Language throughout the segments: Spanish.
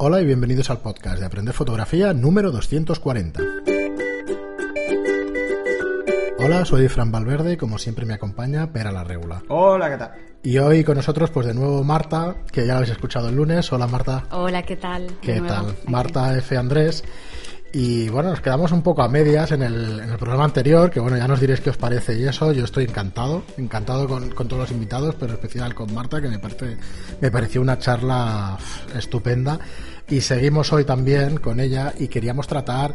Hola y bienvenidos al podcast de Aprender Fotografía número 240. Hola, soy Fran Valverde y como siempre me acompaña Pera la Regula. Hola, ¿qué tal? Y hoy con nosotros, pues de nuevo Marta, que ya la habéis escuchado el lunes. Hola Marta. Hola, ¿qué tal? ¿Qué tal? Marta F. Andrés. Y bueno, nos quedamos un poco a medias en el, en el, programa anterior, que bueno, ya nos diréis qué os parece y eso. Yo estoy encantado, encantado con, con, todos los invitados, pero en especial con Marta, que me, parece, me pareció una charla estupenda. Y seguimos hoy también con ella y queríamos tratar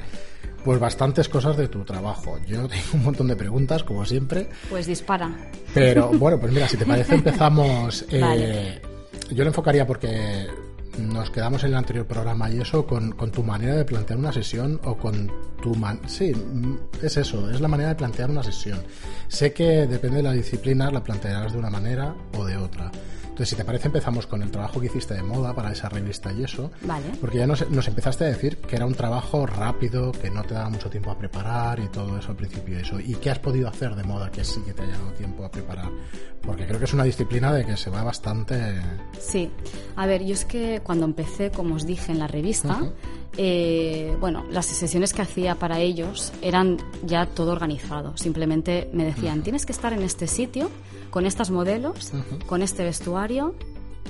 pues bastantes cosas de tu trabajo. Yo tengo un montón de preguntas, como siempre. Pues dispara. Pero bueno, pues mira, si te parece empezamos... Eh, Yo lo enfocaría porque nos quedamos en el anterior programa y eso con, con tu manera de plantear una sesión o con tu man sí es eso es la manera de plantear una sesión. Sé que depende de la disciplina la plantearás de una manera o de otra entonces, si te parece, empezamos con el trabajo que hiciste de moda para esa revista y eso. Vale. Porque ya nos, nos, empezaste a decir que era un trabajo rápido, que no te daba mucho tiempo a preparar y todo eso al principio. Eso. ¿Y qué has podido hacer de moda que sí que te haya dado tiempo a preparar? Porque creo que es una disciplina de que se va bastante. Sí. A ver, yo es que cuando empecé, como os dije en la revista, uh -huh. Eh, bueno, las sesiones que hacía para ellos eran ya todo organizado. Simplemente me decían, uh -huh. tienes que estar en este sitio con estas modelos, uh -huh. con este vestuario,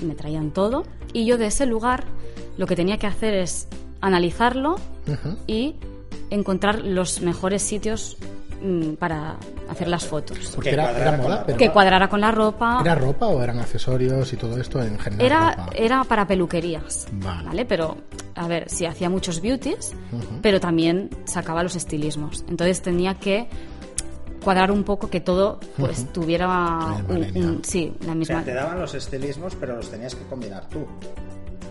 y me traían todo. Y yo de ese lugar lo que tenía que hacer es analizarlo uh -huh. y encontrar los mejores sitios mmm, para hacer las fotos. Porque era, era moda, pero que cuadrara con la ropa. ¿Era ropa o eran accesorios y todo esto en general? Era, ropa? era para peluquerías, Vale. vale. Pero, a ver, sí, hacía muchos beauties, uh -huh. pero también sacaba los estilismos. Entonces tenía que cuadrar un poco que todo pues uh -huh. tuviera un, un, sí, la misma. O sea, te daban los estilismos, pero los tenías que combinar tú.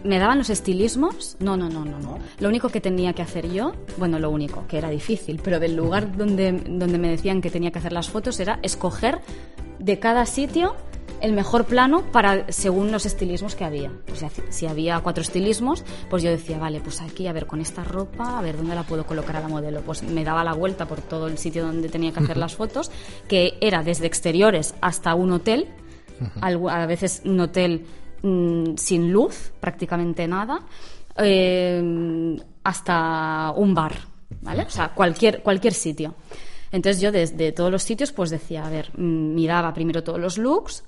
¿Me daban los estilismos? No, no, no, no, no. Lo único que tenía que hacer yo, bueno, lo único, que era difícil, pero del lugar donde, donde me decían que tenía que hacer las fotos era escoger de cada sitio el mejor plano para según los estilismos que había. O sea, si había cuatro estilismos, pues yo decía, vale, pues aquí, a ver, con esta ropa, a ver dónde la puedo colocar a la modelo. Pues me daba la vuelta por todo el sitio donde tenía que hacer las fotos, que era desde exteriores hasta un hotel, a veces un hotel mmm, sin luz, prácticamente nada, eh, hasta un bar, ¿vale? O sea, cualquier, cualquier sitio. Entonces yo desde todos los sitios pues decía, a ver, miraba primero todos los looks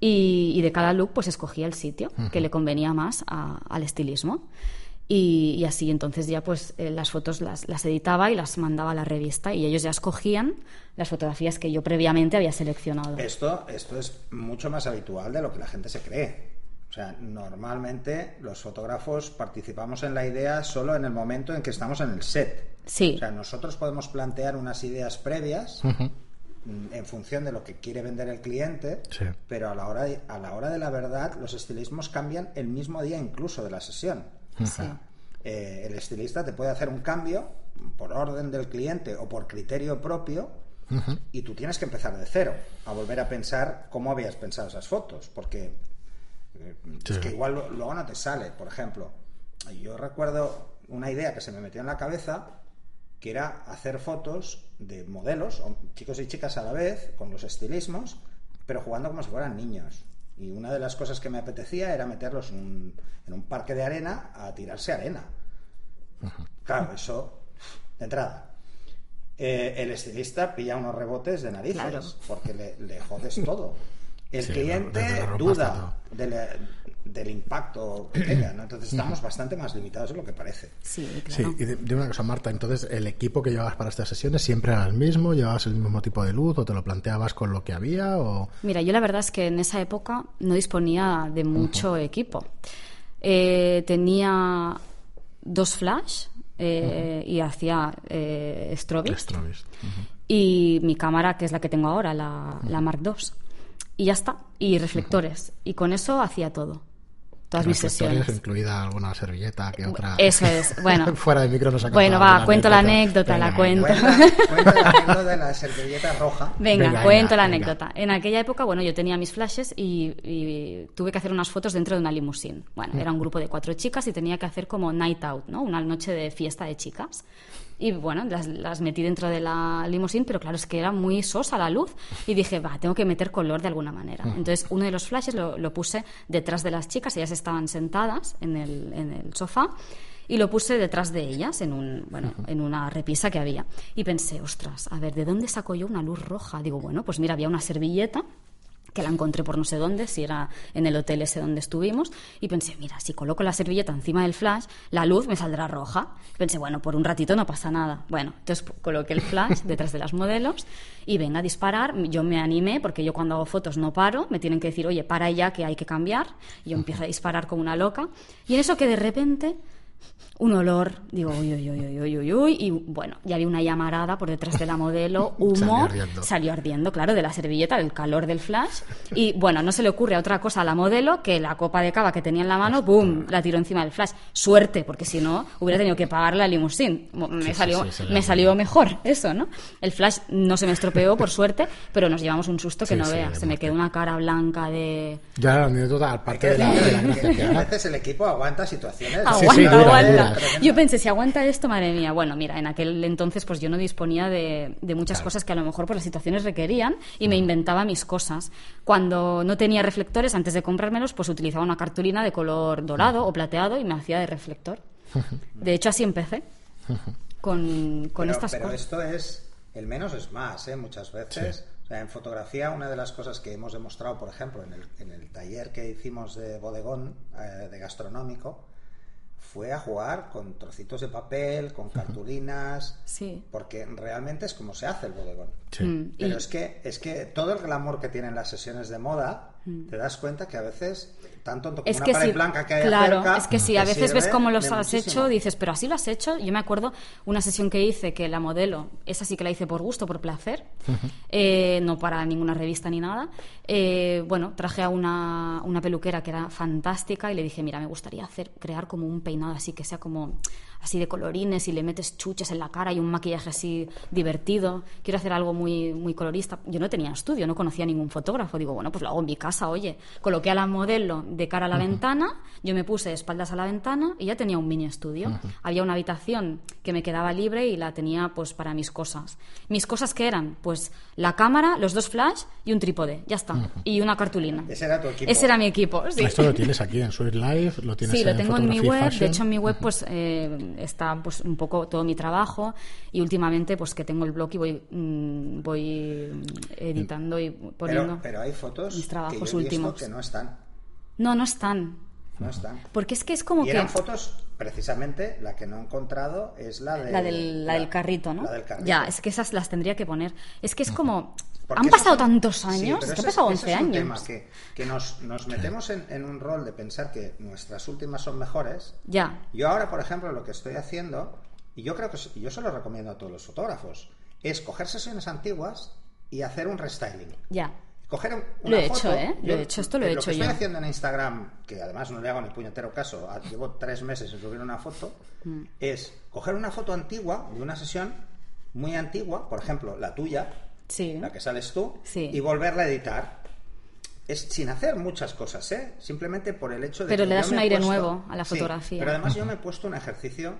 y, y de cada look pues escogía el sitio uh -huh. que le convenía más a, al estilismo. Y, y, así entonces ya pues eh, las fotos las, las, editaba y las mandaba a la revista y ellos ya escogían las fotografías que yo previamente había seleccionado. Esto, esto es mucho más habitual de lo que la gente se cree. O sea, normalmente los fotógrafos participamos en la idea solo en el momento en que estamos en el set. Sí. O sea, nosotros podemos plantear unas ideas previas uh -huh. en función de lo que quiere vender el cliente, sí. pero a la, hora de, a la hora de la verdad los estilismos cambian el mismo día incluso de la sesión. Uh -huh. sí. eh, el estilista te puede hacer un cambio por orden del cliente o por criterio propio uh -huh. y tú tienes que empezar de cero, a volver a pensar cómo habías pensado esas fotos, porque Sí. Es que igual luego no te sale, por ejemplo. Yo recuerdo una idea que se me metió en la cabeza que era hacer fotos de modelos, chicos y chicas a la vez, con los estilismos, pero jugando como si fueran niños. Y una de las cosas que me apetecía era meterlos en un, en un parque de arena a tirarse arena. Claro, eso de entrada. Eh, el estilista pilla unos rebotes de narices claro. porque le, le jodes todo el sí, cliente duda del, del, impacto que tenga, ¿no? Entonces estamos bastante más limitados de lo que parece. Sí, claro. sí y de, de, una cosa, Marta, entonces el equipo que llevabas para estas sesiones siempre era el mismo, llevabas el mismo tipo de luz o te lo planteabas con lo que había o... Mira, yo la verdad es que en esa época no disponía de mucho uh -huh. equipo. Eh, tenía dos flash eh, uh -huh. y hacía eh, strobis. strobis. Uh -huh. Y mi cámara, que es la que tengo ahora, la, la Mark II y ya está. Y reflectores. Uh -huh. Y con eso hacía todo. Todas mis sesiones. incluida alguna servilleta que otra. Eso es. Bueno. Fuera de micro nos Bueno, va, cuento la anécdota, venga, la cuento. Cuenta, cuenta la anécdota de la servilleta roja. Venga, venga cuento venga, la anécdota. En aquella época, bueno, yo tenía mis flashes y, y, tuve que hacer unas fotos dentro de una limusín. Bueno, era un grupo de cuatro chicas y tenía que hacer como night out, ¿no? Una noche de fiesta de chicas. Y bueno, las, las metí dentro de la limusín, pero claro, es que era muy sosa la luz. Y dije, va, tengo que meter color de alguna manera. Entonces, uno de los flashes lo, lo puse detrás de las chicas, ellas estaban sentadas en el, en el sofá y lo puse detrás de ellas en un bueno en una repisa que había. Y pensé ostras a ver de dónde saco yo una luz roja digo bueno pues mira había una servilleta que la encontré por no sé dónde, si era en el hotel ese donde estuvimos, y pensé, mira, si coloco la servilleta encima del flash, la luz me saldrá roja. Pensé, bueno, por un ratito no pasa nada. Bueno, entonces coloqué el flash detrás de las modelos y venga a disparar. Yo me animé, porque yo cuando hago fotos no paro, me tienen que decir, oye, para ya que hay que cambiar. Y yo empiezo a disparar como una loca. Y en eso que de repente un olor, digo, uy, uy, uy, uy, uy, uy, y bueno, ya había una llamarada por detrás de la modelo, humo, Salió ardiendo. salió ardiendo, claro, de la servilleta, el calor del flash, y bueno, no se le ocurre a otra cosa a la modelo que la copa de cava que tenía en la mano, ¡boom!, la tiró encima del flash. Suerte, porque si no, hubiera tenido que pagar la limusín. Me, sí, salió, sí, me salió mejor eso, ¿no? El flash no se me estropeó, por suerte, pero nos llevamos un susto que Sí, no sí, veas. Se me quedó una cara blanca de... Ya la anécdota, aparte de la, de la a veces el equipo aguanta situaciones. Aguanta, sí, dura, aguanta. Yo pensé, si aguanta esto, madre mía. Bueno, mira, en aquel entonces pues yo no disponía de, de muchas cosas que a lo mejor por las situaciones requerían y me inventaba mis cosas. Cuando no tenía reflectores, antes de comprármelos, pues utilizaba una cartulina de color dorado o plateado y me hacía de reflector. De hecho, así empecé. Con, con pero, estas pero cosas. esto es el menos es más, ¿eh? muchas veces. O sea, en fotografía, una de las cosas que hemos demostrado, por ejemplo, en el, en el taller que hicimos de bodegón, eh, de gastronómico, fue a jugar con trocitos de papel, con cartulinas, Sí. porque realmente es como se hace el bodegón. Sí. Mm, Pero y- es que, es que todo el glamour que tienen las sesiones de moda, te das cuenta que a veces, tan tonto como. Es una que pared si, blanca que hay claro, cerca, es que si te a veces ves cómo los has muchísimo. hecho, dices, pero así lo has hecho. Yo me acuerdo una sesión que hice que la modelo, esa sí que la hice por gusto, por placer, eh, no para ninguna revista ni nada. Eh, bueno, traje a una, una peluquera que era fantástica y le dije, mira, me gustaría hacer, crear como un peinado así que sea como así de colorines y le metes chuches en la cara y un maquillaje así divertido. Quiero hacer algo muy, muy colorista. Yo no tenía estudio, no conocía ningún fotógrafo. Digo, bueno, pues lo hago en mi casa, oye. Coloqué a la modelo de cara a la ventana, yo me puse de espaldas a la ventana y ya tenía un mini estudio. Había una habitación que me quedaba libre y la tenía pues para mis cosas. Mis cosas que eran, pues la cámara, los dos flash y un trípode, ya está. Y una cartulina. Ese era tu equipo. Ese era mi equipo, sí. Esto lo tienes aquí en Sweet Life, lo tienes Sí, lo en tengo en mi web. De hecho, en mi web pues eh, está pues un poco todo mi trabajo y últimamente pues que tengo el blog y voy mm, voy mm, editando y poniendo. Pero, pero hay fotos mis trabajos que yo últimos. que no están. No, no están. No están. Porque es que es como Y que eran fotos, precisamente, la que no he encontrado es la, de, la del, la del carrito, ¿no? la del carrito. Ya, es que esas las tendría que poner. Es que es como Porque han pasado tantos sí, años, es que ha pasado ese 11 es un años. tema que, que nos, nos metemos en, en un rol de pensar que nuestras últimas son mejores. Ya. Yo ahora, por ejemplo, lo que estoy haciendo, y yo creo que yo se lo recomiendo a todos los fotógrafos, es coger sesiones antiguas y hacer un restyling. Ya. Coger Lo he hecho, ¿eh? Lo he hecho, esto lo he Lo hecho que estoy yo. haciendo en Instagram, que además no le hago ni puñetero caso, a- llevo tres meses sin subir una foto, Mm. es coger una foto antigua de una sesión muy antigua, por ejemplo, la tuya, Sí. la que sales tú, Sí. y volverla a editar. Es sin hacer muchas cosas, ¿eh? Simplemente por el hecho de Pero que le yo das un aire puesto- nuevo a la Sí, fotografía. pero además yo me he puesto un ejercicio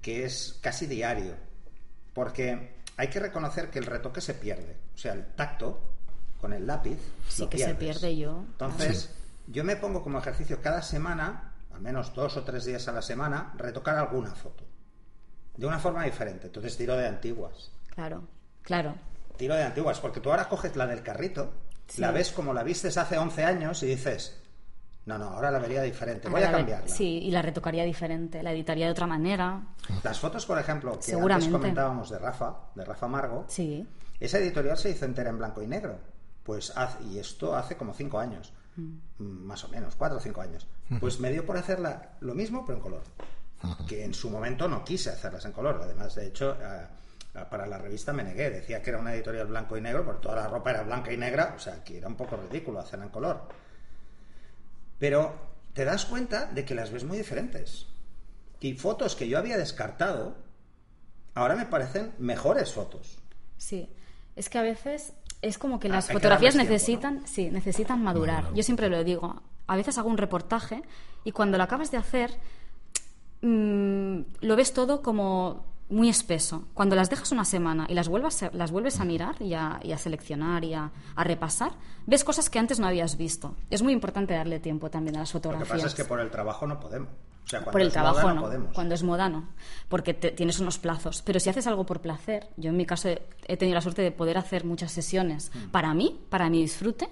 que es casi diario, porque hay que reconocer que el retoque se pierde. O sea, el tacto con el lápiz. Sí lo que se pierde yo. Entonces, yo me pongo como ejercicio cada semana, al menos dos o tres días a la semana, retocar alguna foto. De una forma diferente. Entonces tiro de antiguas. Claro, claro. Tiro de antiguas, porque tú ahora coges la del carrito, Sí. la ves como la vistes hace 11 años y dices, no, no, ahora la vería diferente, voy a la- cambiarla. Sí, y la retocaría diferente, la editaría de otra manera. Las fotos, por ejemplo, que antes comentábamos de Rafa, de Rafa Margo, Sí. esa editorial se hizo entera en blanco y negro. Pues haz- y esto hace como cinco años, Mm. Mm, más o menos, cuatro o cinco años. Pues me dio por hacerla lo mismo, pero en color. Que en su momento no quise hacerlas en color. Además, de hecho, a- para la revista me negué. Decía que era una editorial blanco y negro, porque toda la ropa era blanca y negra. O sea, que era un poco ridículo hacerla en color. Pero te das cuenta de que las ves muy diferentes. Y fotos que yo había descartado, ahora me parecen mejores fotos. Sí, es que a veces es como que Ah, las que fotografías tiempo, necesitan, sí, necesitan madurar. Yo siempre lo digo. A veces hago un reportaje y cuando lo acabas de hacer mm, lo ves todo como muy espeso. Cuando las dejas una semana y las vuelves a, las vuelves a mirar y a, y a seleccionar y a, a repasar, ves cosas que antes no habías visto. Es muy importante darle tiempo también a las Lo que fotografías. pasa es que por el trabajo no podemos. O sea, cuando Por el trabajo moda no, podemos. cuando es moda no, porque te- tienes unos plazos. Pero si haces algo por placer, yo en mi caso he, he tenido la suerte de poder hacer muchas sesiones Mm. para mí, para mi disfrute,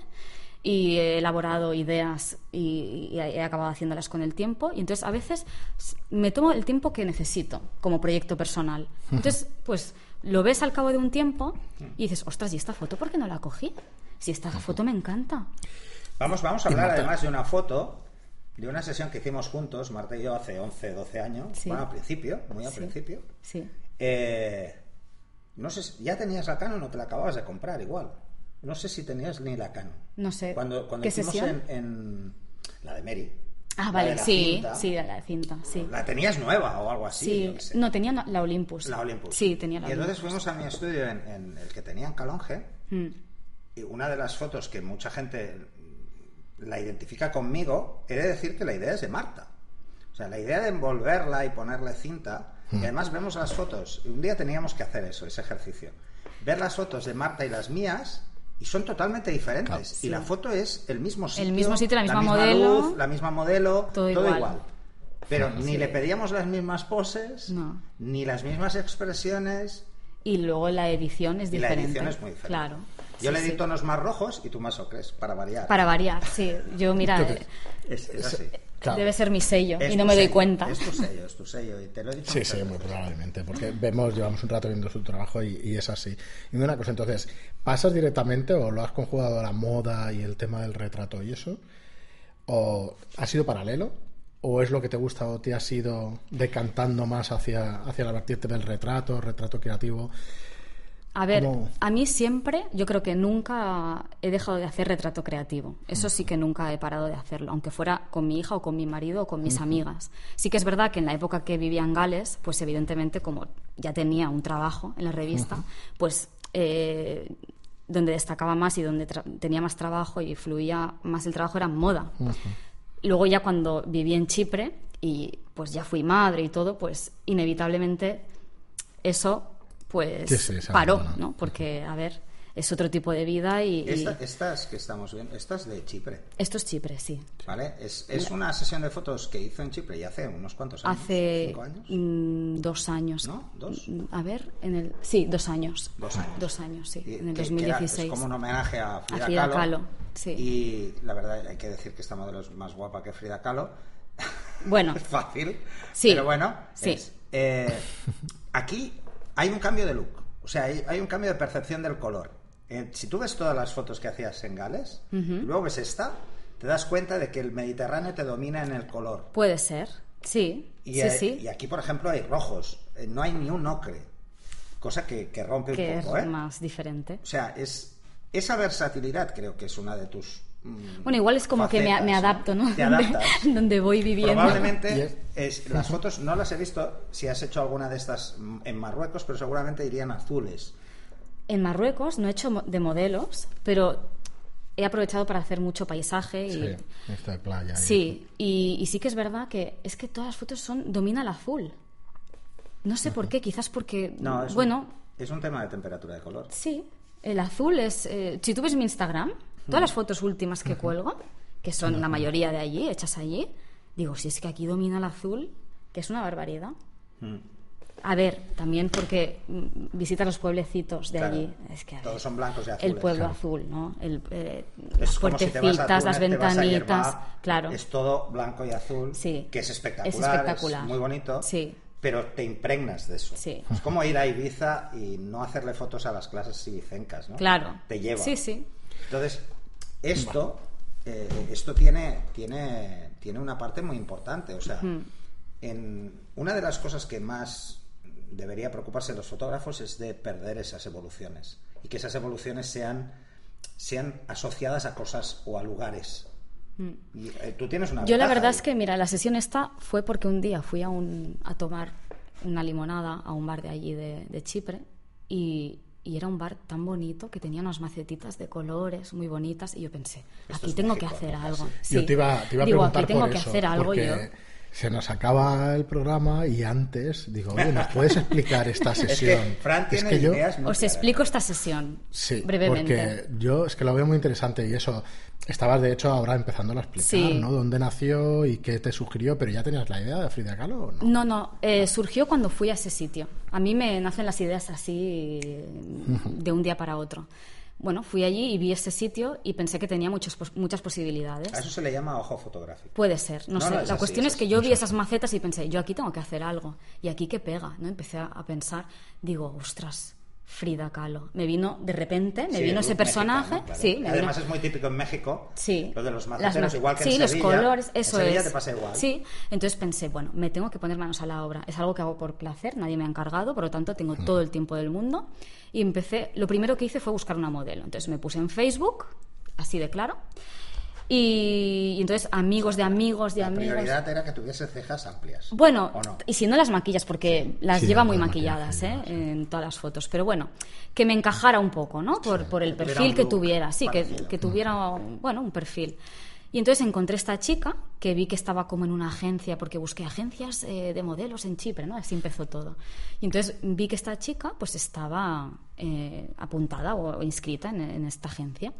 y he elaborado ideas y, y he acabado haciéndolas con el tiempo. Y entonces a veces me tomo el tiempo que necesito como proyecto personal. Entonces, pues lo ves al cabo de un tiempo y dices, ostras, ¿y esta foto por qué no la cogí? Si esta foto me encanta. Vamos, vamos a hablar además de una foto, de una sesión que hicimos juntos, Marta y yo, hace 11, 12 años. Sí. Bueno, al principio, muy al Sí. principio. Sí. Eh, no sé, si- ¿ya tenías la Canon o te la acababas de comprar igual? No sé si tenías ni la Canon. No sé. Cuando, cuando ¿Qué hicimos sesión? en, en la de Mary. Ah, vale, de sí, cinta. sí, de la cinta, sí. La tenías nueva o algo así. Sí, sé. no, tenía la Olympus. La Olympus. Sí, tenía la Y entonces Olympus. fuimos a mi estudio en, en el que tenía en Calonge. Mm. Y una de las fotos que mucha gente la identifica conmigo, he de decir que la idea es de Marta. O sea, la idea de envolverla y ponerle cinta. Y además vemos las fotos. Y un día teníamos que hacer eso, ese ejercicio. Ver las fotos de Marta y las mías. Y son totalmente diferentes. Y la foto es el mismo sitio. mismo sitio, la misma modelo. luz, la misma modelo. Todo Todo, igual. igual. Pero ni le pedíamos las mismas poses, No. ni las mismas expresiones. Y luego la edición es Y la diferente. edición es muy diferente. Claro. Yo Sí, le di sí. tonos más rojos y tú más ocres, para variar. Para variar, sí. Yo, mira, eh, Es, es así. Claro. debe ser mi sello Es y no me doy sello, cuenta. Es tu sello, es tu sello. Y te lo he dicho Sí, sí, muy probablemente, porque vemos, llevamos un rato viendo su trabajo y, y es así. Y una cosa, entonces, ¿pasas directamente o lo has conjugado a la moda y el tema del retrato y eso? ¿O ha sido paralelo? ¿O es lo que te gusta o te has ido decantando más hacia, hacia la vertiente del retrato, retrato creativo? A ver, ¿Cómo? a mí siempre, yo creo que nunca he dejado de hacer retrato creativo. Eso sí que nunca he parado de hacerlo, aunque fuera con mi hija o con mi marido o con mis amigas. Sí que es verdad que en la época que vivía en Gales, pues evidentemente como ya tenía un trabajo en la revista, pues eh, donde destacaba más y donde tenía más trabajo y fluía más el trabajo era moda. Luego ya cuando viví en Chipre y pues ya fui madre y todo, pues inevitablemente eso pues paró. ¿no? Porque, a ver, es otro tipo de vida y, y- Esta- estas que estamos viendo, estas de Chipre, esto es Chipre, sí. ¿vale? Es, es una sesión de fotos que hizo en Chipre y hace unos cuantos años. Hace ¿Cinco años? mm, dos años. ¿No? ¿Dos? Mm, A ver, en el sí, dos años. Dos años. Dos años, sí, Y en el que- que era- 2016. es como un homenaje a Frida, Frida Kahlo. Kahlo, sí. Y la verdad, hay que decir que esta modelo es más guapa que Frida Kahlo. Bueno, es fácil. Sí. Pero bueno, Sí. es. Eh, aquí hay un cambio de look. O sea, hay, hay un cambio de percepción del color. Eh, si tú ves todas las fotos que hacías en Gales, y luego ves esta, te das cuenta de que el Mediterráneo te domina en el color. puede ser. Sí, Y, sí, eh, sí. y aquí, por ejemplo, hay rojos. Eh, no hay ni un ocre. Cosa que, que rompe que un es poco, ¿eh? más diferente. O sea, es esa versatilidad creo que es una de tus. Mm, Bueno, igual es como que me, me facetas, adapto, ¿no? Te Donde- adaptas. Donde voy viviendo. Probablemente es- las fotos no las he visto si has hecho alguna de estas en Marruecos, pero seguramente irían azules. En Marruecos no he hecho de modelos, pero he aprovechado para hacer mucho paisaje y Sí, esto de playa. y sí, y, y sí que es verdad que es que todas las fotos son domina el azul. No sé por qué, quizás porque No, es, bueno, un, es un tema de temperatura de color. sí, el azul es eh, si tú ves mi Instagram, todas las fotos últimas que cuelgo, que son la mayoría de allí, hechas allí, digo, si es que aquí domina el azul, que es una barbaridad. A ver, también porque mm, visitas los pueblecitos de Claro. allí. Es que, Todos ver, son blancos y El azules, pueblo claro. azul, ¿no? El, eh, las si puertecitas, las ventanitas. Yerba, claro. Es todo blanco y azul, Sí. que es espectacular, Es espectacular. muy bonito, Sí. pero te impregnas de eso. Sí. Es como ir a Ibiza y no hacerle fotos a las clases ibicencas, ¿no? Claro. Te lleva. Sí, sí. Entonces, esto, eh, esto tiene, tiene, tiene una parte muy importante. O sea, en una de las cosas que más debería preocuparse los fotógrafos es de perder esas evoluciones y que esas evoluciones sean, sean asociadas a cosas o a lugares. Y, eh, tú tienes una Mm. Yo la verdad ahí. es que, mira, la sesión esta fue porque un día fui a, un, a tomar una limonada a un bar de allí de, de Chipre y, y era un bar tan bonito que tenía unas macetitas de colores muy bonitas y yo pensé, aquí tengo que hacer algo. Yo Sí. te iba, a Digo, preguntar aquí tengo que hacer algo yo. Se nos acaba el programa y antes digo, oye, ¿nos puedes explicar esta sesión? Es que Fran tiene que yo, ideas muy Os claras. explico esta sesión sí, brevemente. porque yo es que lo veo muy interesante y eso, estabas de hecho ahora empezando a explicar, Sí. ¿no? ¿Dónde nació y qué te sugirió? Pero ya tenías la idea de Frida Kahlo o no? No, no, eh, surgió cuando fui a ese sitio. A mí me nacen las ideas así de un día para otro. Bueno, fui allí y vi ese sitio y pensé que tenía muchos, muchas posibilidades. A eso se le llama ojo fotográfico. Puede ser, no, No, sé. no, la así, cuestión es es, que yo vi esas macetas y pensé, yo aquí tengo que hacer algo. Y aquí qué pega, ¿no? Empecé a, a pensar, digo, ostras, Frida Kahlo. Me vino de repente, me Sí, vino ese personaje. claro. Sí, me Además vino- es muy típico en México. Sí. Lo de los maceteros, ma- igual que sí, en los Sevilla. colores, En eso Sevilla es. te pasa igual. Sí, entonces pensé, bueno, me tengo que poner manos a la obra. Es algo que hago por placer, nadie me ha encargado, por lo tanto tengo todo el tiempo del mundo. Y empecé, lo primero que hice fue buscar una modelo. Entonces me puse en Facebook, así de claro. Y, y entonces amigos de amigos de La amigos. prioridad era que tuviese cejas amplias. Bueno, ¿O no? y si no las maquillas, porque las Sí, lleva muy maquilladas ¿eh? maquillaje, en todas las fotos. Pero bueno, que me encajara un poco, ¿no? Por, por el que perfil que tuviera, sí, que, que tuviera, bueno, un perfil. Y entonces encontré esta chica que vi que estaba como en una agencia, porque busqué agencias eh, de modelos en Chipre, ¿no? Así empezó todo. Y entonces vi que esta chica pues estaba eh, apuntada o, o inscrita en, en esta agencia.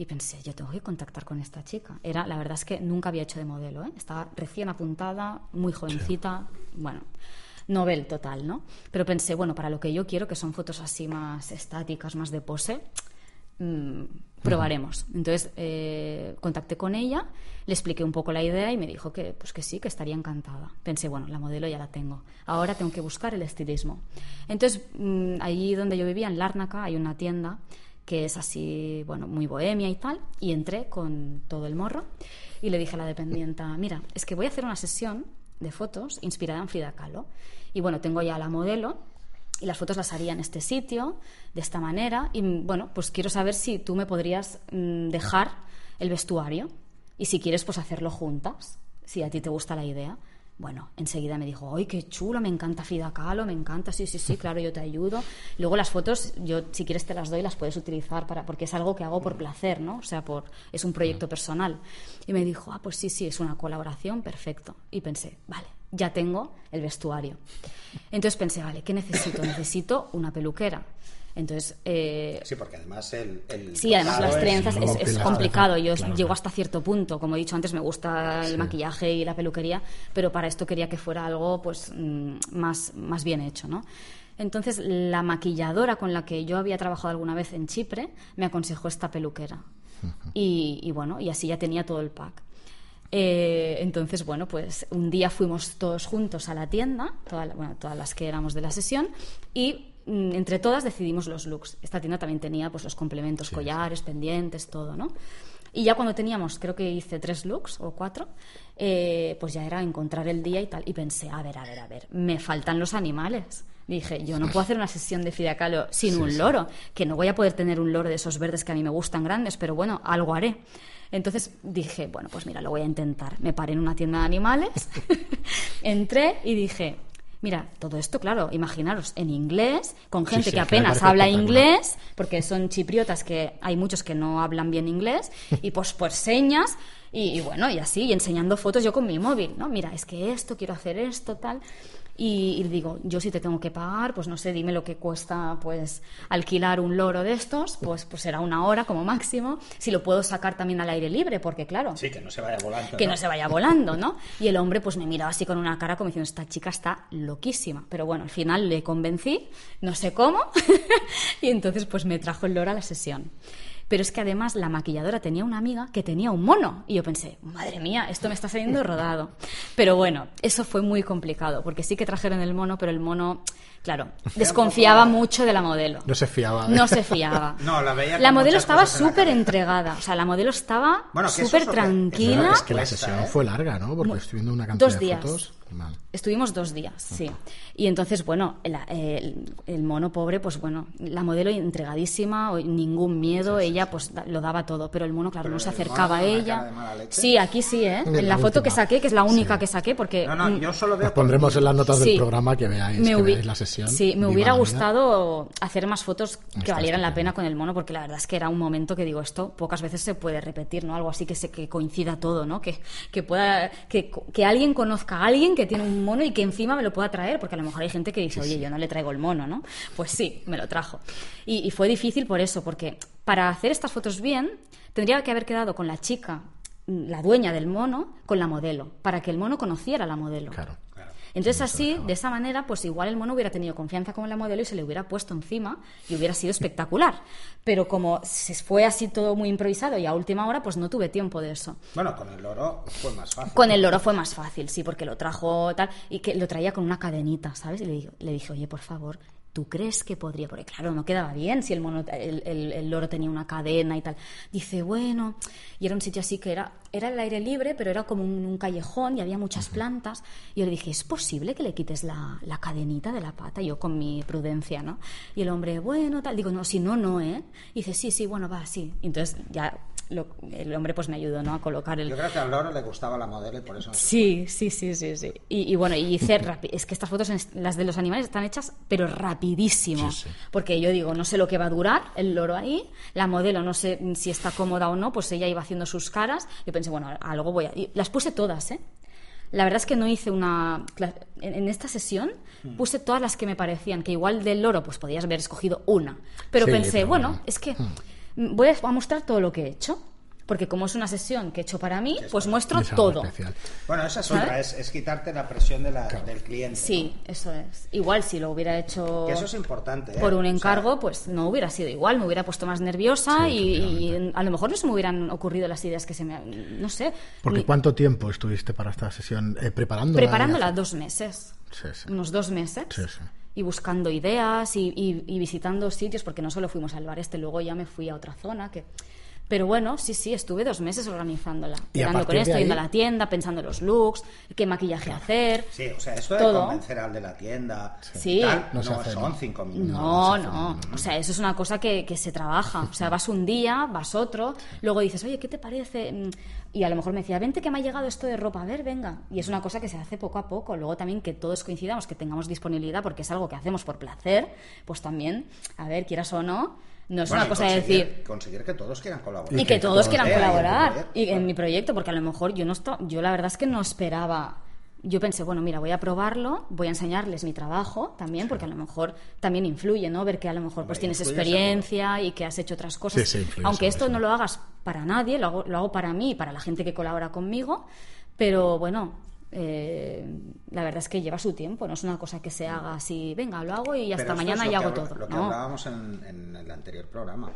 Y pensé, yo tengo que contactar con esta chica. Era, la verdad es que nunca había hecho de modelo, ¿eh? Estaba recién apuntada, muy jovencita, bueno, novel total, ¿no? Pero pensé, bueno, para lo que yo quiero, que son fotos así más estáticas, más de pose, mm, probaremos. Entonces eh, contacté con ella, le expliqué un poco la idea y me dijo que, pues que sí, que estaría encantada. Pensé, bueno, la modelo ya la tengo. Ahora tengo que buscar el estilismo. Entonces, mm, allí donde yo vivía, en Lárnaca, hay una tienda que es así, bueno, muy bohemia y tal, y entré con todo el morro y le dije a la dependienta, mira, es que voy a hacer una sesión de fotos inspirada en Frida Kahlo. Y bueno, tengo ya la modelo y las fotos las haría en este sitio, de esta manera. Y bueno, pues quiero saber si tú me podrías mm, dejar el vestuario y si quieres, pues hacerlo juntas, si a ti te gusta la idea. Bueno, enseguida me dijo, ¡ay, qué chulo! Me encanta Frida Kahlo, me encanta, sí, sí, sí, claro, yo te ayudo. Luego las fotos, yo si quieres te las doy, las puedes utilizar para, porque es algo que hago por placer, ¿no? O sea, por, es un proyecto personal. Y me dijo, ah, pues sí, sí, es una colaboración, perfecto. Y pensé, vale, ya tengo el vestuario. Entonces pensé, vale, ¿qué necesito? Necesito una peluquera. Entonces, eh, Sí, porque además el. el Sí, además las es- trenzas es, es las complicado. Yo claro, llego hasta cierto punto. Como he dicho antes, me gusta el maquillaje y la peluquería, pero para esto quería que fuera algo pues mm, más, más bien hecho, ¿no? Entonces, la maquilladora con la que yo había trabajado alguna vez en Chipre me aconsejó esta peluquera. Y, y bueno, y así ya tenía todo el pack. Eh, entonces, bueno, pues un día fuimos todos juntos a la tienda, toda la- bueno, todas las que éramos de la sesión, y entre todas decidimos los looks. Esta tienda también tenía pues los complementos, collares, pendientes, todo, ¿no? Y ya cuando teníamos, creo que hice tres looks o cuatro, eh, pues ya era encontrar el día y tal. Y pensé, a ver, a ver, a ver, me faltan los animales. Dije, yo no puedo hacer una sesión de Frida Kahlo sin un loro, que no voy a poder tener un loro de esos verdes que a mí me gustan grandes, pero bueno, algo haré. Entonces dije, bueno, pues mira, lo voy a intentar. Me paré en una tienda de animales, entré y dije, mira, todo esto, claro, imaginaros, en inglés, con gente sí, que apenas habla inglés, porque son chipriotas que hay muchos que no hablan bien inglés, y pues por señas, y, y bueno, y así, y enseñando fotos yo con mi móvil, ¿no? Mira, es que esto, quiero hacer esto, tal. Y, y digo, yo si te tengo que pagar, pues no sé, dime lo que cuesta pues alquilar un loro de estos, pues, pues será una hora como máximo. Si lo puedo sacar también al aire libre, porque claro, Sí, que no se vaya volando. que no se vaya volando, ¿no? Y el hombre pues me miraba así con una cara como diciendo, esta chica está loquísima. Pero bueno, al final le convencí, no sé cómo, y entonces pues me trajo el loro a la sesión. Pero es que además la maquilladora tenía una amiga que tenía un mono. Y yo pensé, madre mía, esto me está saliendo rodado. Pero bueno, eso fue muy complicado, porque sí que trajeron el mono, pero el mono, claro, desconfiaba mucho de la modelo. No se fiaba. de- No se fiaba. No, la veía La modelo estaba súper entregada. O sea, la modelo estaba Bueno, súper tranquila. Es que la sesión ¿eh? cantidad Dos de días. fotos. Vale. Estuvimos dos días, sí. Y entonces, bueno, el, el- el mono pobre, pues bueno, la modelo entregadísima, ningún miedo, ella pues da- lo daba todo, pero el mono, claro, Pero no se acercaba a ella. Sí, aquí sí, ¿eh? En En la la foto que saqué, que es la única Sí. que saqué, porque... No, no, yo solo veo. Las pondremos en las notas Sí. del programa que veáis, me que veáis la sesión. Sí, me hubiera la vida. gustado hacer más fotos que Está valieran la pena con el mono, porque la verdad es que era un momento que digo, esto pocas veces se puede repetir, ¿no? Algo así que se que coincida todo, ¿no? Que, que pueda, que, que alguien conozca a alguien que tiene un mono y que encima me lo pueda traer, porque a lo mejor hay gente que dice, oye, yo no le traigo el mono, ¿no? Pues sí, me lo trajo. Y, y fue difícil por eso, porque para hacer estas fotos bien, tendría que haber quedado con la chica, la dueña del mono, con la modelo, para que el mono conociera a la modelo. Claro. Entonces así, de esa manera, pues igual el mono hubiera tenido confianza con la modelo y se le hubiera puesto encima y hubiera sido espectacular. Pero como se fue así todo muy improvisado y a última hora, pues no tuve tiempo de eso. Bueno, con el loro fue más fácil. Con el loro fue más fácil, sí, porque lo trajo tal y que lo traía con una cadenita, ¿sabes? Y le, le dije, oye, por favor, ¿tú crees que podría? Porque claro, no quedaba bien si el, mono, el, el- el loro tenía una cadena y tal. Dice, bueno, y era un sitio así que era, era el aire libre, pero era como un, un callejón y había muchas plantas. Y yo le dije, ¿es posible que le quites la, la cadenita de la pata? Yo con mi prudencia, ¿no? Y el hombre, bueno, tal. Digo, no, si no, no, ¿eh? Y dice, sí, sí, bueno, va, sí. Entonces ya lo- el hombre pues me ayudó, ¿no? A colocar el, Yo creo que al loro le gustaba la modelo y por eso. Sí, sí, sí, sí, sí. Y, y bueno, y hice rapi- es que estas fotos, las de los animales, están hechas, pero rapidísimo. Sí, sí. Porque yo digo, no sé lo que va a durar el loro ahí, la modelo no sé si está cómoda o no, pues ella iba haciendo sus caras. Yo pensé, bueno, algo voy a. y las puse todas, ¿eh? La verdad es que no hice una. En, esta sesión Mm. puse todas las que me parecían, que igual del loro, pues podías haber escogido una. Pero Sí, pensé, pero bueno, bueno. es que voy a mostrar todo lo que he hecho. Porque como es una sesión que he hecho para mí, pues muestro todo. especial. Bueno, esa es otra, es, es quitarte la presión de la- del cliente. Sí, eso es. Igual si lo hubiera hecho Que eso es importante. ¿eh? por un O sea, encargo, pues no hubiera sido igual, me hubiera puesto más nerviosa Sí, y, a lo mejor no se me hubieran ocurrido las ideas que se me... No sé. Porque ¿cuánto tiempo estuviste para esta sesión eh, preparándola? Preparándola dos meses. Sí, sí. Unos dos meses. Sí, sí. Y buscando ideas y, visitando sitios, porque no solo fuimos al bar este, luego ya me fui a otra zona que... Pero bueno, sí, sí, estuve dos meses organizándola. Y con esto, ahí- yendo a la tienda, pensando los looks, qué maquillaje hacer. Sí, o sea, esto de Todo. convencer al de la tienda Sí. tal, No no, son cinco minutos. No, no. O sea, eso es una cosa que, que se trabaja. O sea, vas un día, vas otro, luego dices, oye, ¿qué te parece? Mm, Y a lo mejor me decía, vente que me ha llegado esto de ropa, a ver, venga. Y es una cosa que se hace poco a poco. Luego también que todos coincidamos, que tengamos disponibilidad, porque es algo que hacemos por placer, pues también, a ver, quieras o no, no es Bueno, una cosa de decir, Conseguir que todos quieran colaborar. y que todos quieran y colaborar. y en mi proyecto porque a lo mejor yo no esto- yo la verdad es que no esperaba. Yo pensé bueno mira voy a probarlo voy a enseñarles mi trabajo también porque a lo mejor también influye no ver que a lo mejor pues tienes experiencia y que has hecho otras cosas. Sí, sí, influye aunque esto no lo hagas para nadie lo hago, lo hago para mí y para la gente que colabora conmigo. Pero bueno eh, la verdad es que lleva su tiempo no es una cosa que se haga así venga lo hago y hasta mañana es ya hago todo Lo que ¿no? hablábamos en, en el anterior programa.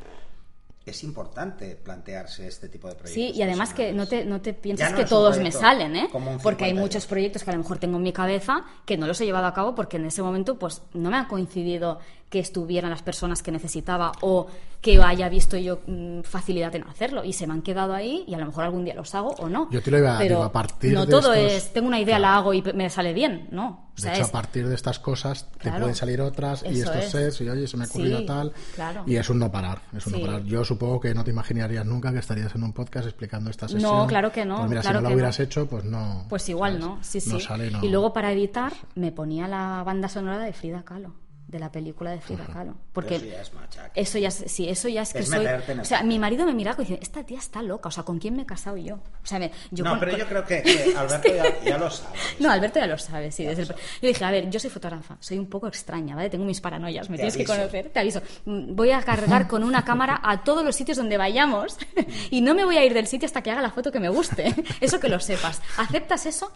Es importante plantearse este tipo de proyectos. Sí, y además que no te, no te no que todos me salen, ¿eh? Porque hay 52. muchos proyectos que a lo mejor tengo en mi cabeza que no los he llevado a cabo porque en ese momento pues no me ha coincidido que estuvieran las personas que necesitaba o que haya visto yo mm, facilidad en hacerlo y se me han quedado ahí y a lo mejor algún día los hago o no. Yo te lo iba- Pero digo, a partir no de todo estos- es tengo una idea, la hago y me sale bien, no. O De hecho, es- a partir de estas cosas te Claro. pueden salir otras y Eso estos es. sets y oye, se me ha ocurrido Sí, tal. claro. Y es un no parar, es un Sí. no parar. Yo supongo que no te imaginarías nunca que estarías en un podcast explicando esta sesión. claro que no, Pues mira, si no lo hubieras no. hecho, pues no. Pues igual ¿sabes? no, sí, sí. No sale, no. Y luego para editar me ponía la banda sonora de Frida Kahlo, de la película de Frida Kahlo. Porque Eso ya es machaque. eso ya, es- sí, eso ya es que Es soy... O sea, mi marido me miraba y dice, esta tía está loca, o sea, ¿con quién me he casado yo? O sea, me- yo no, con- pero con- yo creo que, que Alberto ya, ya lo sabe. No, Alberto ya lo sabe, sí. Desde el... Yo dije, a ver, yo soy fotógrafa, soy un poco extraña, ¿vale? Tengo mis paranoias, me Te tienes que aviso. conocer, te aviso. Mm, Voy a cargar con una cámara a todos los sitios donde vayamos y no me voy a ir del sitio hasta que haga la foto que me guste. Eso que lo sepas. ¿Aceptas eso?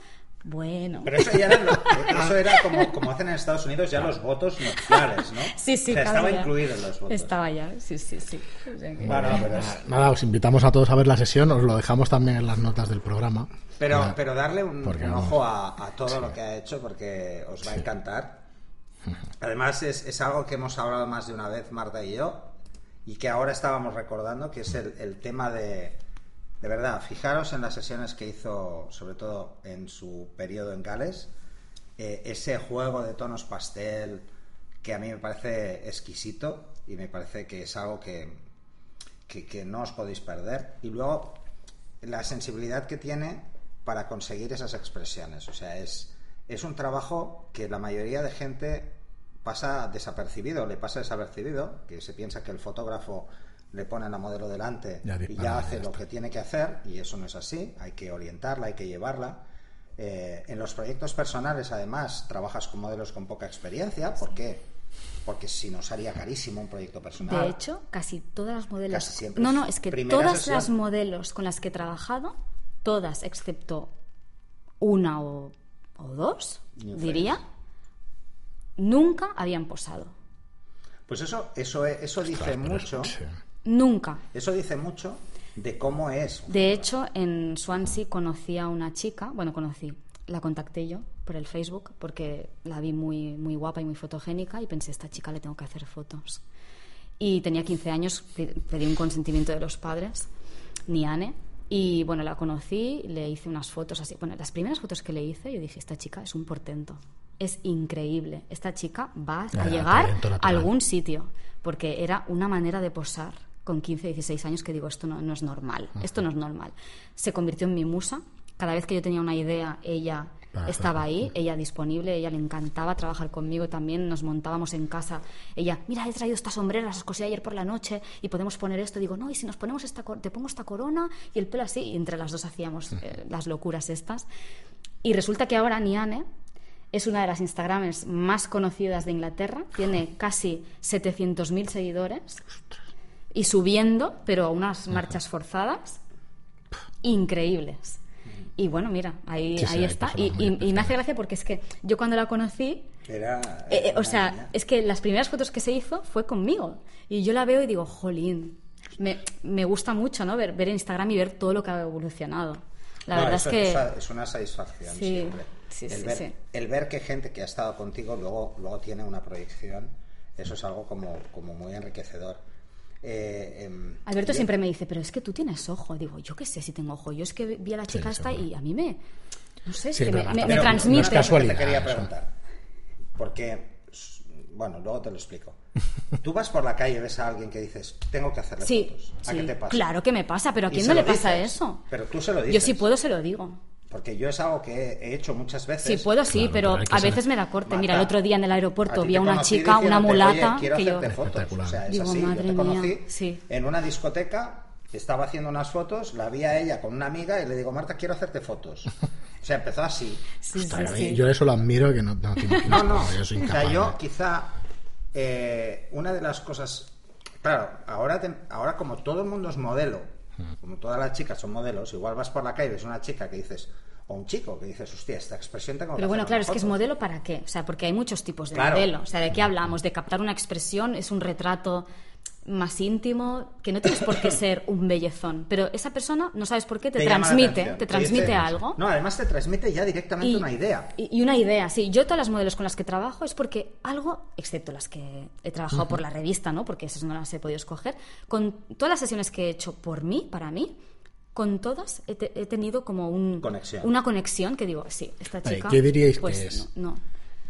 Bueno. Pero eso ya era, lo- eso era como, como hacen en Estados Unidos ya los votos nupciales, ¿no? Sí, sí, O sea, estaba ya. incluido en los votos. Estaba ya, sí, sí, sí. O sea que- Bueno, pero, es- Nada, os invitamos a todos a ver la sesión, os lo dejamos también en las notas del programa. pero, Ya. pero darle un, un ojo a, a todo lo que ha hecho porque os va a encantar. Además es, es algo que hemos hablado más de una vez Marta y yo y que ahora estábamos recordando que es el, el tema de de verdad fijaros en las sesiones que hizo sobre todo en su periodo en Gales eh, ese juego de tonos pastel que a mí me parece exquisito y me parece que es algo que, que, que no os podéis perder. Y luego la sensibilidad que tiene para conseguir esas expresiones. O sea, es, es un trabajo que la mayoría de gente pasa desapercibido, le pasa desapercibido, que se piensa que el fotógrafo le pone la modelo delante Ya y dispara, ya ya hace lo que tiene que hacer, y eso no es así, hay que orientarla, hay que llevarla. Eh, en los proyectos personales, además, trabajas con modelos con poca experiencia, ¿por qué? Porque si no sería carísimo un proyecto personal. De hecho, casi todas las modelos. Casi siempre no, no, es que todas sesión. las modelos con las que he trabajado, todas excepto una o, o dos, New diría, nunca habían posado. Pues eso, eso, eso dice mucho. sí. Nunca. Eso dice mucho de cómo es. De hecho, en Swansea conocí a una chica, bueno, conocí, la contacté yo por el Facebook porque la vi muy, muy guapa y muy fotogénica y pensé, esta chica le tengo que hacer fotos. Y tenía 15 años, pe- pedí un consentimiento de los padres, Niane, y bueno, la conocí, le hice unas fotos así. Bueno, las primeras fotos que le hice, yo dije, esta chica es un portento. Es increíble. Esta chica va a llegar talento a algún sitio, porque era una manera de posar con 15, 16 años que digo, esto no, no es normal, esto no es normal. Se convirtió en mi musa. Cada vez que yo tenía una idea, ella estaba ahí, ella disponible, ella le encantaba trabajar conmigo también, nos montábamos en casa. Ella, mira, he traído estas sombreras, las cosí ayer por la noche y podemos poner esto. Digo, no, y si nos ponemos esta, te pongo esta corona y el pelo así, y entre las dos hacíamos eh, las locuras estas. Y resulta que ahora Niane es una de las Instagramers más conocidas de Inglaterra, tiene casi 700.000 seguidores y subiendo, pero a unas marchas forzadas increíbles. Y bueno, mira, ahí, Sí, ahí está. Y, muy y- y me hace gracia porque es que yo cuando la conocí, Era, eh, eh, o sea, niña. es que las primeras fotos que se hizo fue conmigo. Y yo la veo y digo, jolín, me, me gusta mucho, ¿no? Ver, ver Instagram y ver todo lo que ha evolucionado. La No, verdad eso- es que... eso es una satisfacción Sí, siempre. sí, el, sí, ver, sí. el ver que gente que ha estado contigo luego, luego tiene una proyección, eso es algo como, como muy enriquecedor. Eh, em, Alberto yo- siempre me dice, pero es que tú tienes ojo. Digo, yo qué sé si tengo ojo. Yo es que vi a la chica esta seguro. y a mí me... No sé, es que me, me- que me transmite. no es casualidad. Te quería preguntar. Porque, bueno, luego te lo explico. Tú vas por la calle y ves a alguien que dices, tengo que hacerle Sí, fotos. ¿A sí, qué te pasa? claro que me pasa, pero ¿a quién no le pasa dices, eso? Pero tú se lo Yo dices. si puedo se lo digo. Porque yo es algo que he hecho muchas veces. Sí puedo, sí, Claro, pero a veces me da corte. Marta, Mira, el otro día en el aeropuerto vi a una chica, una mulata, "Oye, quiero que yo... hacerte fotos. Espectacular. O sea, es Digo, así. Yo madre te conocí mía, sí. en una discoteca, estaba haciendo unas fotos, la vi a ella con una amiga y le digo, Marta, quiero hacerte fotos. O sea, empezó así. Sí, sí, Ostras, sí. Yo eso lo admiro que no, no te. No, no. Yo soy o sea, yo ¿eh? quizá eh, una de las cosas. Claro, ahora, te- ahora como todo el mundo es modelo. Como todas las chicas son modelos, igual vas por la calle y ves una chica que dices, o un chico que dices, hostia, esta expresión tengo que Pero bueno, claro, es que es foto". modelo para qué. O sea, porque hay muchos tipos de Claro. modelo. O sea, ¿de qué hablamos? ¿De captar una expresión? ¿Es un retrato más íntimo? Que no tienes por qué ser un bellezón. Pero esa persona, no sabes por qué, te, transmite. Te te transmite algo. No, además te transmite ya directamente una idea. Y, y una idea, sí. Yo todas las modelos con las que trabajo es porque algo, excepto las que he trabajado por la revista, ¿no? Porque esas no las he podido escoger, con todas las sesiones que he hecho por mí, para mí, con todas he, te- he tenido como un, Conexión. una conexión que digo, sí, esta chica... ¿qué diríais que pues, es? No, no.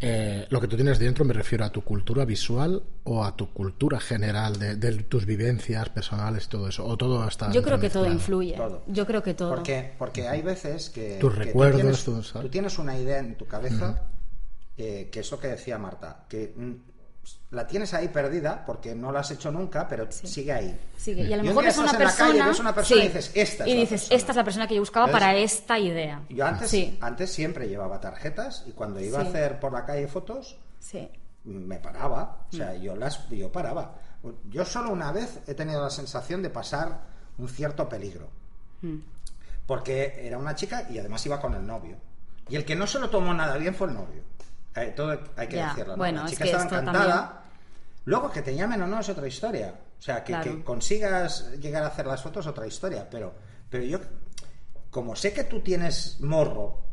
Eh, lo que tú tienes dentro me refiero a tu cultura visual o a tu cultura general de, de tus vivencias personales todo eso o todo está Yo creo que todo influye. Todo. Yo creo que todo. Porque, porque hay veces que. Tus que recuerdos, tú tienes una idea en tu cabeza, eh, que es lo que decía Marta, que mm, la tienes ahí perdida porque no la has hecho nunca, pero sigue ahí. Sigue. Y a lo mejor ves una la persona, calle, ves una persona sí, y dices, esta es y la dices, persona. esta es la persona que yo buscaba Entonces, para esta idea. Yo antes, Sí, antes siempre llevaba tarjetas y cuando iba a hacer por la calle fotos, sí. me paraba, o Mm. sea, yo las yo paraba. Yo solo una vez he tenido la sensación de pasar un cierto peligro. Mm. Porque era una chica y además iba con el novio. Y el que no se lo tomó nada bien fue el novio. Eh, todo hay que Ya, decirlo. ¿no? bueno, la es chica que estaba encantada. Luego que te llamen o no es otra historia. O sea, que, Claro. que consigas llegar a hacer las fotos es otra historia. Pero, pero yo, como sé que tú tienes morro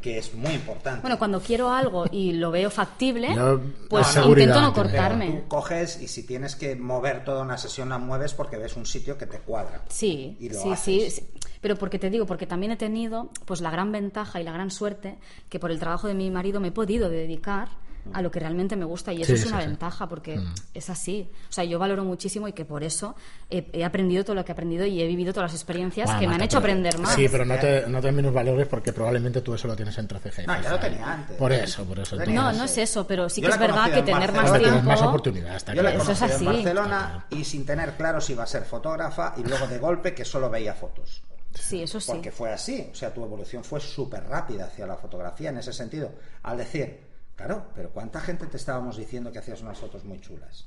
que es muy importante. Bueno, cuando quiero algo y lo veo factible, Yo- pues intento no cortarme. Tú coges y si tienes que mover toda una sesión la mueves porque ves un sitio que te cuadra. Sí, Y lo sí, haces. sí, sí. Pero porque te digo, porque también he tenido pues la gran ventaja y la gran suerte que por el trabajo de mi marido me he podido dedicar a lo que realmente me gusta y eso Sí, es una sí. ventaja porque Mm. es así. O sea, yo valoro muchísimo y que por eso he, he aprendido todo lo que he aprendido y he vivido todas las experiencias Bueno, que me han hecho aprender más. Sí, pero no te, no te menos valores porque probablemente tú eso lo tienes entre ceja y No, ya ceja, lo tenía antes. Por eso, por eso. No, no es eso, pero sí Yo que es verdad que tener más. Tienes tiempo... más oportunidades, Yo la claro. Eso es conocí en así. Barcelona y sin tener claro si iba a ser fotógrafa y luego de golpe que solo veía fotos. Sí, eso sí. Porque fue así. O sea, tu evolución fue súper rápida hacia la fotografía en ese sentido. Al decir, claro, pero ¿cuánta gente te estábamos diciendo que hacías unas fotos muy chulas?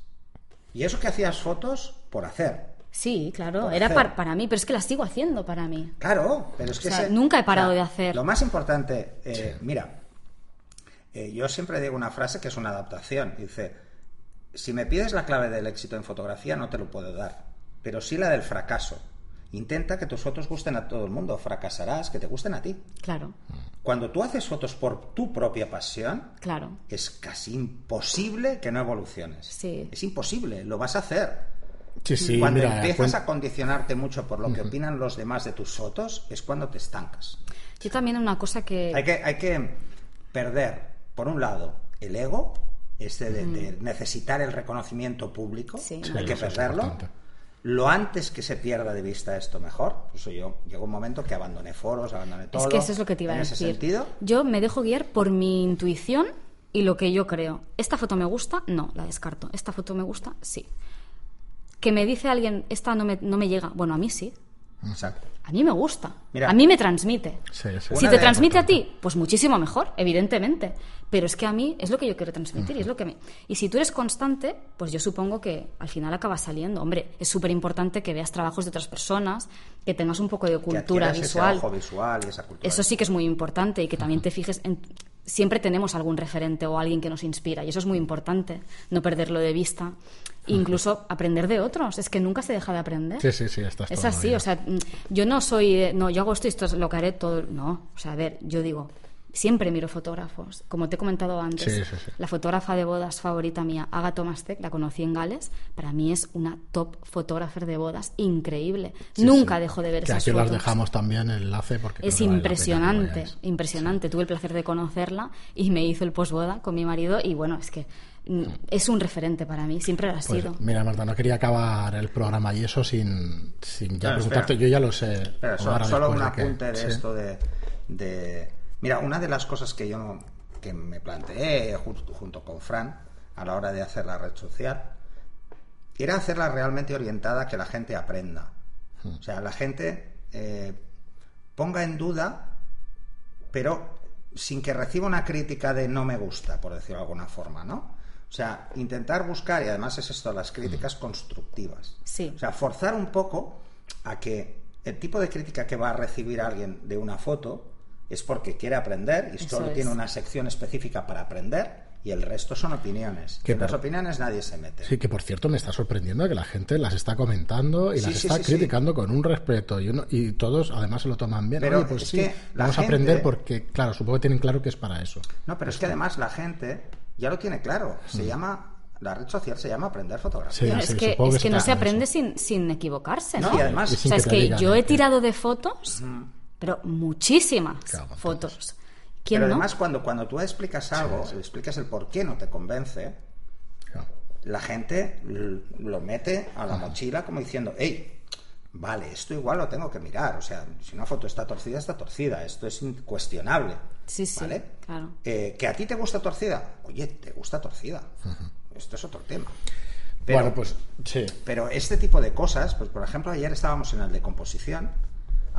Y eso que hacías fotos por hacer. Sí, claro, Por era hacer. par- para mí, pero es que las sigo haciendo para mí. Claro, pero es que O sea, ese- nunca he parado de hacer. Lo más importante, eh, mira, eh, yo siempre digo una frase que es una adaptación. Dice, si me pides la clave del éxito en fotografía, no te lo puedo dar, pero sí la del fracaso. Intenta que tus fotos gusten a todo el mundo, fracasarás, que te gusten a ti. Claro, Cuando tú haces fotos por tu propia pasión, claro. es casi imposible que no evoluciones. Sí. Es imposible, lo vas a hacer. Sí, sí, cuando mira, empiezas a condicionarte mucho por lo que opinan los demás de tus fotos, es cuando te estancas. Yo también una cosa que... Hay que, hay que perder, por un lado, el ego, este de, de necesitar el reconocimiento público, Sí. hay Sí, que es perderlo. importante. Lo antes que se pierda de vista esto, mejor. Por eso yo llegó un momento que abandoné foros, abandoné todo. Es que eso es lo que te iba a decir. sentido. Yo me dejo guiar por mi intuición y lo que yo creo. Esta foto me gusta, no, la descarto. Esta foto me gusta, sí. Que me dice alguien, esta no me, no me llega. Bueno, a mí sí. Exacto. A mí me gusta. Mira. a mí me transmite. Sí, sí. Si te transmite a ti, pues muchísimo mejor, evidentemente. Pero es que a mí es lo que yo quiero transmitir y es lo que me... Y si tú eres constante, pues yo supongo que al final acaba saliendo. Hombre, es súper importante que veas trabajos de otras personas, que tengas un poco de cultura visual. ojo visual y esa cultura. Eso sí que es muy importante y que también te fijes en... Siempre tenemos algún referente o alguien que nos inspira y eso es muy importante, no perderlo de vista. Incluso aprender de otros, es que nunca se deja de aprender. Sí, sí, sí, estás Es así, o sea, mm, yo no soy, de, no, yo hago esto y esto es lo que haré todo. No, o sea, a ver, yo digo, siempre miro fotógrafos. Como te he comentado antes, Sí, sí, sí. la fotógrafa de bodas favorita mía, Aga Tomastek, la conocí en Gales, para mí es una top fotógrafa de bodas increíble. Sí, Nunca sí. dejo de ver Que esas aquí fotos. las dejamos también el enlace porque Es vale impresionante, impresionante. Tuve el placer de conocerla y me hizo el posboda con mi marido y bueno, es que mm, es un referente para mí, siempre lo ha Pues, sido. mira, Marta, no quería acabar el programa y eso sin, sin ya No, preguntarte. espera. Yo ya lo sé. Solo un de que- apunte de sí. esto de, de- Mira, una de las cosas que yo que me planteé junto, junto con Fran a la hora de hacer la red social era hacerla realmente orientada a que la gente aprenda. Hmm. O sea, la gente eh, ponga en duda, pero sin que reciba una crítica de no me gusta, por decirlo de alguna forma, ¿no? O sea, intentar buscar, y además es esto, las críticas Hmm. constructivas. Sí. O sea, forzar un poco a que el tipo de crítica que va a recibir alguien de una foto es porque quiere aprender y Eso solo es. tiene una sección específica para aprender y el resto son opiniones. Que Que las opiniones nadie se mete. Sí, que por cierto me está sorprendiendo que la gente las está comentando y Sí, las sí, está sí, sí. criticando con un respeto y, uno- y todos además se lo toman bien. Pero Oye, pues es sí, que la vamos a aprender porque, claro, supongo que tienen claro que es para eso. No, pero es que además la gente ya lo tiene claro. Se llama, la red social se llama aprender fotografía. Sí, es sí, que, es que que no se aprende sin, sin equivocarse, No, ¿no? y además- Y o sea, que es que digan yo he tirado de fotos, pero muchísimas Claro, fotos. ¿Quién Pero no? además cuando, cuando tú explicas algo, le explicas el por qué no te convence, Claro. la gente lo mete a la mochila como diciendo, hey, vale, esto igual lo tengo que mirar. O sea, si una foto está torcida, está torcida. Esto es incuestionable. Sí, sí, ¿vale? claro. Eh, ¿Que a ti te gusta torcida? Oye, te gusta torcida. Esto es otro tema. Pero, bueno, pues sí. pero este tipo de cosas, pues por ejemplo, ayer estábamos en el de composición,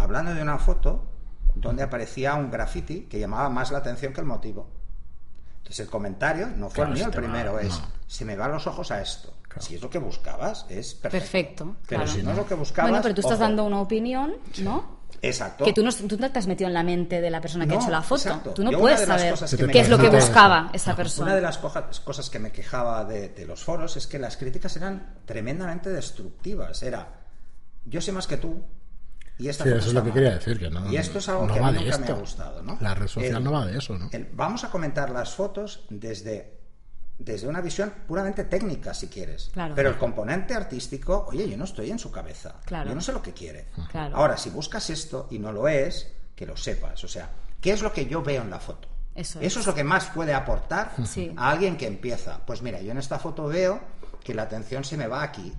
hablando de una foto donde aparecía un graffiti que llamaba más la atención que el motivo. Entonces el comentario no fue Claro, el mío el te va- primero, es no. se me van los ojos a esto. Claro. Si es lo que buscabas, es perfecto. Perfecto, Pero claro. si no es lo que buscabas. Bueno, pero tú estás ojo. dando una opinión, ¿no? Exacto. Que tú no, tú no te has metido en la mente de la persona que No, ha hecho la foto. exacto. Tú no Yo puedes saber me qué es lo que buscaba esa persona. Una de las cosas que me quejaba de, de los foros es que las críticas eran tremendamente destructivas. Era, yo sé más que tú, Y esta Sí, foto eso es lo que quería decir, que no, Y esto es algo no que a mí nunca me ha esto. gustado, ¿no? La red social El- no va de eso, ¿no? el- vamos a comentar las fotos desde, desde una visión puramente técnica, si quieres. Claro. Pero el componente artístico, oye, yo no estoy en su cabeza. Claro. Yo no sé lo que quiere. Claro. Ahora, si buscas esto y no lo es, que lo sepas. O sea, ¿qué es lo que yo veo en la foto? Eso es. es. lo que más puede aportar Sí. a alguien que empieza. Pues mira, yo en esta foto veo que la atención se me va aquí.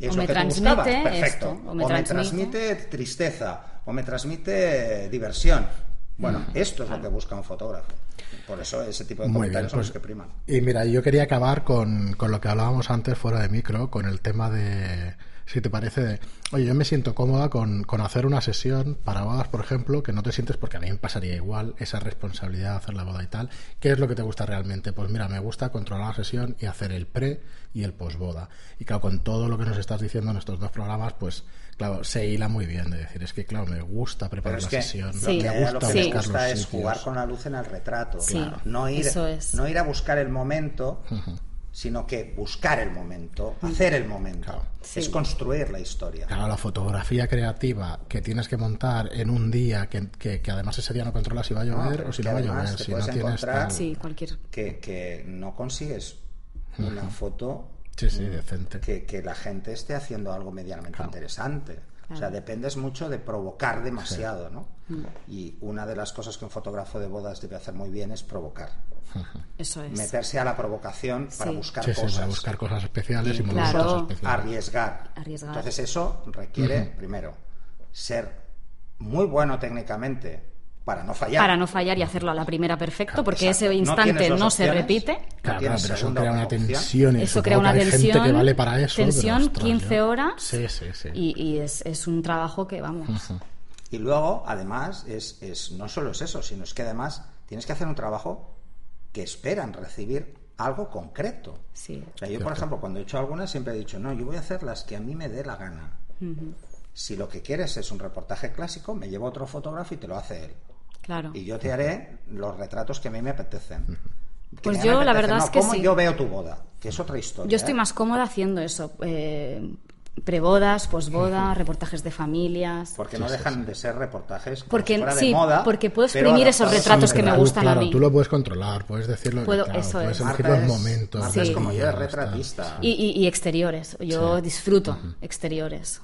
Es O lo me que tú transmite buscabas. Perfecto. esto, o me transmite- transmite tristeza, o me transmite diversión. Bueno, esto es lo que busca un fotógrafo. Por eso ese tipo de Muy bien, comentarios son pues, los que priman. y mira, yo quería acabar con, con lo que hablábamos antes fuera de micro, con el tema de, si te parece, de, oye, yo me siento cómoda con, con hacer una sesión para bodas, por ejemplo, que no te sientes, porque a mí me pasaría igual esa responsabilidad de hacer la boda y tal. ¿Qué es lo que te gusta realmente? Pues mira, me gusta controlar la sesión y hacer el pre y el posboda. Y claro, con todo lo que nos estás diciendo en estos dos programas, pues claro, se hila muy bien de decir, es que claro, me gusta preparar es la que sesión, Sí. lo que, me gusta lo que Sí. me gusta los es sitios. jugar con la luz en el retrato. Sí, Claro. no, ir, eso es. no ir a buscar el momento, sino que buscar el momento, hacer el momento. Claro. Sí. Es construir la historia. Claro, la fotografía creativa que tienes que montar en un día que, que- que además ese día no controlas si va a llover o si no va a llover, si no tienes encontrar- tal- Sí, cualquier. Que, que no consigues una foto Sí, sí, decente. que, que la gente esté haciendo algo medianamente interesante. O sea, dependes mucho de provocar demasiado, ¿no? Mm. Y una de las cosas que un fotógrafo de bodas debe hacer muy bien es provocar. Eso es. Meterse a la provocación para Sí. buscar Sí, sí, cosas. para buscar cosas especiales y Incluso montar Claro. cosas especiales. arriesgar. Arriesgar. Entonces eso requiere, primero, ser muy bueno técnicamente para no fallar. Para no fallar y hacerlo a la primera perfecto, porque Exacto. ese No instante no, dos se repite. Claro, No claro, pero eso crea una opción. tensión. y Eso supongo crea una que hay gente tensión. que vale para eso. pero, tensión, ostras, 15 yo- horas. Sí, sí, sí. Y, y es, es un trabajo que, vamos. Y luego, además, es, es no solo es eso, sino es que además tienes que hacer un trabajo que esperan recibir algo concreto. Sí. O sea, yo, por ejemplo, cuando he hecho algunas, siempre he dicho, no, yo voy a hacer las que a mí me dé la gana. Si lo que quieres es un reportaje clásico, me llevo otro fotógrafo y te lo hace él. Claro. Y yo te haré los retratos que a mí me apetecen. Que Pues yo, la verdad no, es que cómo sí. yo veo tu boda, que es otra historia. Yo estoy ¿eh? más cómoda haciendo eso. Eh, prebodas, posboda, reportajes de familias. Porque no dejan de ser reportajes como Porque- fuera de moda, porque puedo exprimir esos retratos a que me gustan a claro, mí. Tú lo puedes controlar, puedes decirlo. Puedo- claro, eso puedes es. elegir Marta los es- momentos. Marta es como yo, es retratista. Y, y- y exteriores. Yo disfruto exteriores.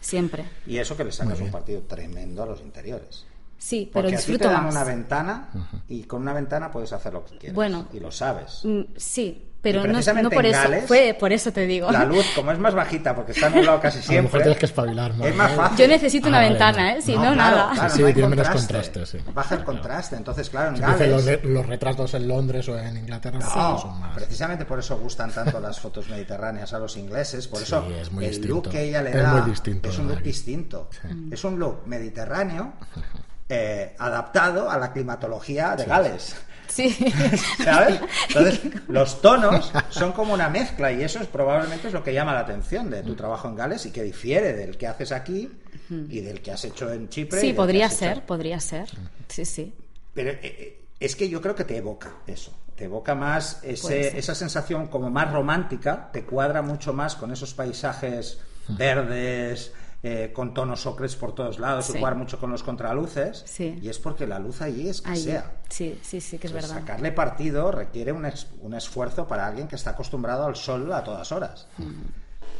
Siempre. Y eso que le sacas un partido tremendo a los interiores. Sí, pero Porque a ti disfruto te dan más. una ventana y con una ventana puedes hacer lo que quieras. Bueno. y lo sabes. Mm, Sí, pero no, no por en eso. Gales, Fue por eso te digo. La luz, como es más bajita, porque está nublado casi A lo siempre. mejor tienes que espabilar más. Es más fácil. Yo necesito una Ah, vale, ventana, vale. ¿eh? Si no, claro, nada. claro, Sí, no tiene menos contraste. sí. Baja el contraste. Entonces, claro, en Si los, Gales. los retratos en Londres o en Inglaterra No, son más. precisamente por eso gustan tanto las fotos mediterráneas a los ingleses, por eso Sí, es muy el distinto. look que ella le Es da muy distinto es un look distinto. Es un look mediterráneo eh, adaptado a la climatología de Gales. Sí. ¿Sabes? Entonces, los tonos son como una mezcla y eso es probablemente es lo que llama la atención de tu trabajo en Gales y que difiere del que haces aquí y del que has hecho en Chipre. Sí, podría hecho- ser, podría ser. Sí, sí. Pero eh, eh, es que yo creo que te evoca eso. Te evoca más ese, esa sensación como más romántica, te cuadra mucho más con esos paisajes verdes, eh, con tonos ocres por todos lados, y jugar mucho con los contraluces. Sí. Y es porque la luz allí escasea. Sí, sí, sí, que es verdad. Sacarle partido requiere un, ex- un esfuerzo para alguien que está acostumbrado al sol a todas horas.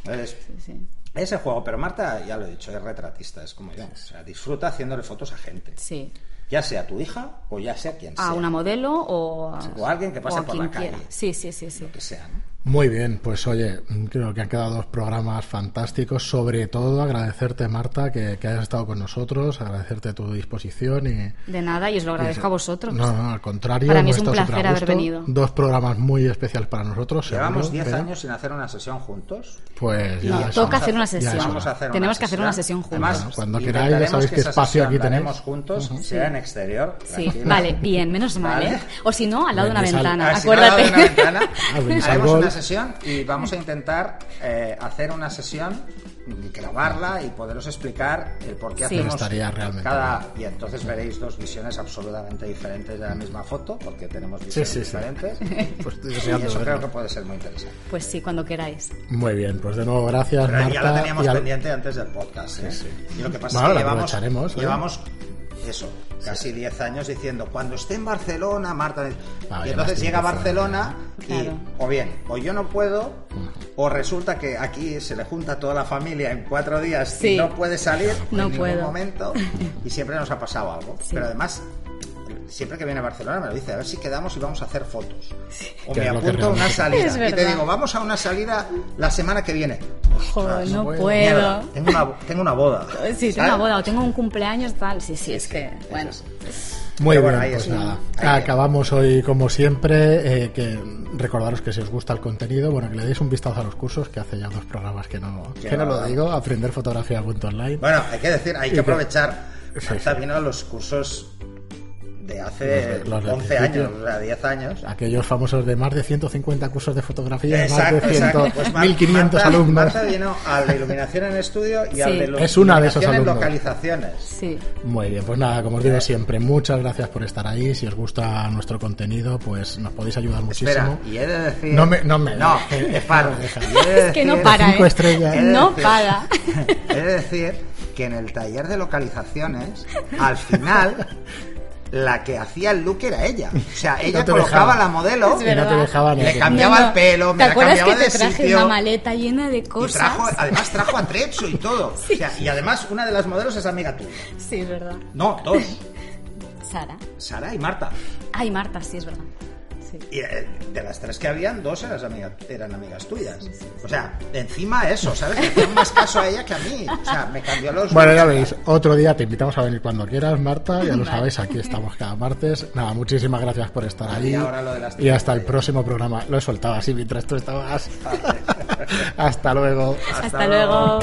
Entonces, Sí, sí. ese juego, pero Marta, ya lo he dicho, es retratista, es como yo. O sea, disfruta haciéndole fotos a gente. Sí. Ya sea tu hija o ya sea quien sea. A una modelo o a, O a alguien que pase por la calle. quiera. Sí, sí, sí, sí. Lo que sea, ¿no? Muy bien, pues oye, creo que han quedado dos programas fantásticos. Sobre todo agradecerte, Marta, que, que hayas estado con nosotros, agradecerte tu disposición y. De nada, y os lo agradezco a vosotros. No, no, al contrario. Para mí es un placer haber gusto. venido. Dos programas muy especiales para nosotros. Llevamos seguro, 10 pero, años sin hacer una sesión juntos. Pues ya No, toca hacer una sesión. hora. Vamos a hacer una Tenemos que hacer una sesión juntos. Además, Bueno, cuando queráis, ya sabéis que qué espacio aquí la tenéis. haremos juntos, sea en exterior. Sí, vale, bien, menos mal. ¿eh? O si no, al lado de una ventana, acuérdate. Una sesión y vamos a intentar eh, hacer una sesión grabarla y poderos explicar el por qué Sí. hacemos Estaría realmente cada y entonces veréis dos visiones absolutamente diferentes de la misma foto porque tenemos visiones sí, sí. diferentes Pues y eso creo verlo. que puede ser muy interesante Pues sí, cuando queráis. Muy bien, pues de nuevo gracias pero Marta. ya lo teníamos y al- pendiente antes del podcast ¿eh? y lo que pasa Bueno, es que llevamos, ¿eh? llevamos eso casi 10 años diciendo cuando esté en Barcelona Marta Ah, y entonces llega a Barcelona Claro. y o bien o yo no puedo o resulta que aquí se le junta toda la familia en cuatro días y no puede salir No en ningún momento y siempre nos ha pasado algo. Sí. pero además siempre que viene a Barcelona me lo dice a ver si quedamos y vamos a hacer fotos o me apunto a una salida Es y te digo vamos a una salida la semana que viene Joder, no puedo. tengo una, tengo una boda Sí, tengo una boda o tengo un cumpleaños tal. Sí, sí, es que, bueno. Muy bien, bueno, ahí pues está. nada. Acabamos hoy como siempre. eh, que recordaros que si os gusta el contenido, bueno, que le deis un vistazo a los cursos, que hace ya dos programas que no, Que que no lo digo, aprender fotografía.online. Bueno, hay que decir, hay que aprovechar. Sí. vino a los cursos de hace Los de- los del 11 principio. años, o sea, 10 años. Aquellos famosos de más de 150 cursos de fotografía, Exacto, más de 100, exacto. Pues Mar- 1500 Marta- alumnos. Marta vino al de iluminación en estudio y al Sí. de lu- Es una de esos iluminación alumnos. localizaciones. Sí. Muy bien, pues nada, como os digo siempre, muchas gracias por estar ahí. Si os gusta nuestro contenido, pues nos podéis ayudar Espera, muchísimo. y he de decir. No me- no me- No, es de Es que no para, cinco ¿eh? estrellas. He de No decir- para. He de decir que en el taller de localizaciones, al final, la que hacía el look era ella. O sea, ella te colocaba dejaba. la modelo Y no te dejaban Le cambiaba No, no. el pelo, me ¿Te la cambiaba que de te traje sitio. una maleta llena de Y cosas? trajo, además trajo atrecho y todo. O sea, y además una de las modelos es amiga tuya. Sí, es verdad. No, dos. Sara. Sara y Marta. Ay, Marta, sí, es verdad. Sí. Y eh, de las tres que habían, dos eran, amigas, eran amigas tuyas. O sea, encima eso, ¿sabes? Hacían más caso a ella que a mí. O sea, me cambió los... Bueno, ya veis, otro día te invitamos a venir cuando quieras, Marta, ya lo sabéis, aquí estamos cada martes. Nada, muchísimas gracias por estar Y ahí. ahora lo de las Y hasta el próximo programa. Lo he soltado así mientras tú estabas. hasta luego. Hasta luego.